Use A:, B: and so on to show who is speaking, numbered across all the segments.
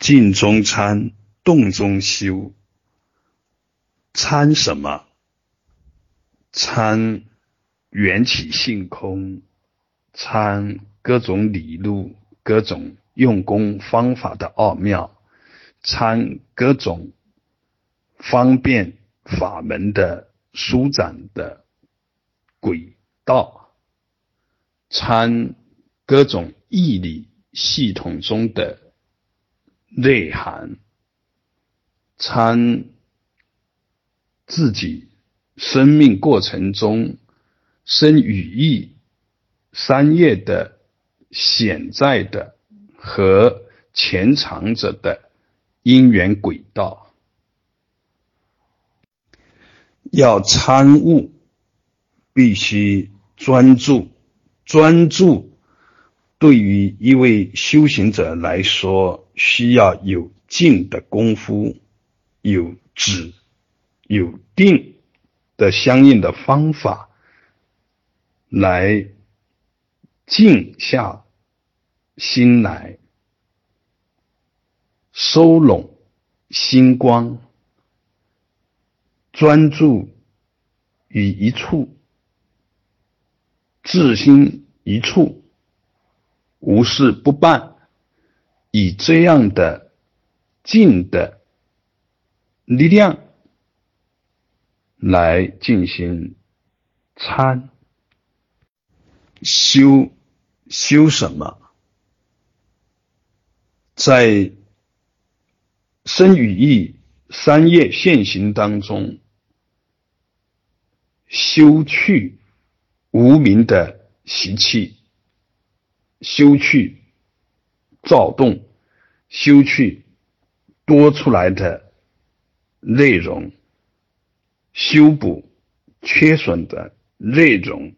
A: 静中参，动中修。参什么？参缘起性空，参各种理路、各种用功方法的奥妙，参各种方便法门的舒展的轨道，参各种义理系统中的。内涵参自己生命过程中生与意三业的显在的和潜藏着的因缘轨道，要参悟，必须专注，专注。对于一位修行者来说，需要有静的功夫，有止、有定的相应的方法，来静下心来，收拢心光，专注于一处，自心一处。无事不办，以这样的静的力量来进行参修修什么？在生与意三业现行当中，修去无名的习气。修去躁动，修去多出来的内容，修补缺损的内容，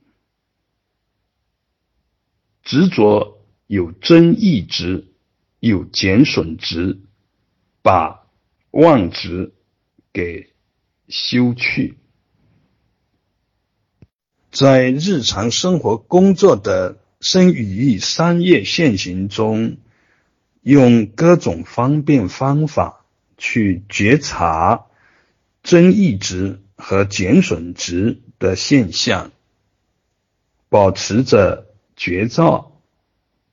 A: 执着有增益值，有减损值，把妄执给修去，在日常生活工作的。生与意三业现行中，用各种方便方法去觉察增益值和减损值的现象，保持着觉照，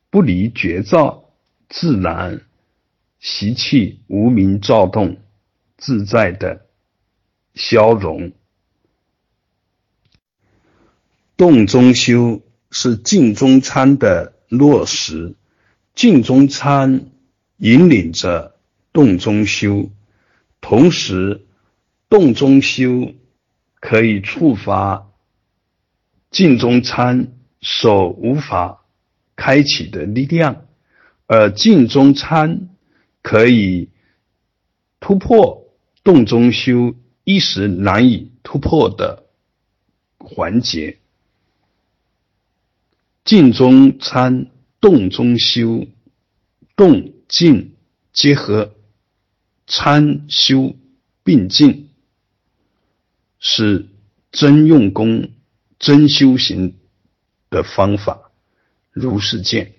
A: 不离觉照，自然习气无名躁动自在的消融，动中修。是静中参的落实，静中参引领着动中修，同时动中修可以触发静中参所无法开启的力量，而静中参可以突破动中修一时难以突破的环节。静中参，动中修，动静结合，参修并进，是真用功、真修行的方法。如是见。